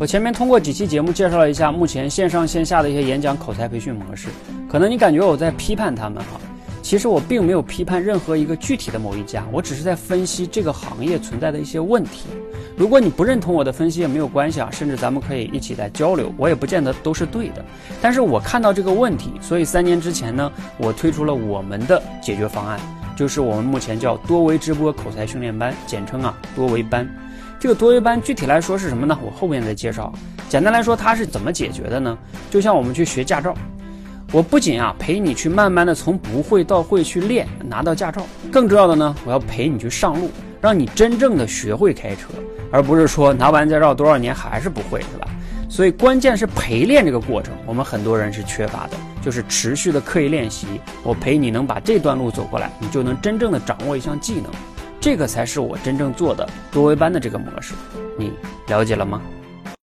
我前面通过几期节目介绍了一下目前线上线下的一些演讲口才培训模式，可能你感觉我在批判他们哈，其实我并没有批判任何一个具体的某一家，我只是在分析这个行业存在的一些问题。如果你不认同我的分析也没有关系啊，甚至咱们可以一起来交流，我也不见得都是对的。但是我看到这个问题，所以三年之前呢，我推出了我们的解决方案，就是我们目前叫多维直播口才训练班，简称啊多维班。这个多维班具体来说是什么呢？我后面再介绍。简单来说，它是怎么解决的呢？就像我们去学驾照，我不仅啊陪你去慢慢的从不会到会去练，拿到驾照，更重要的呢，我要陪你去上路，让你真正的学会开车，而不是说拿完驾照多少年还是不会，是吧？所以关键是陪练这个过程，我们很多人是缺乏的，就是持续的刻意练习。我陪你能把这段路走过来，你就能真正的掌握一项技能。这个才是我真正做的多维班的这个模式，你了解了吗？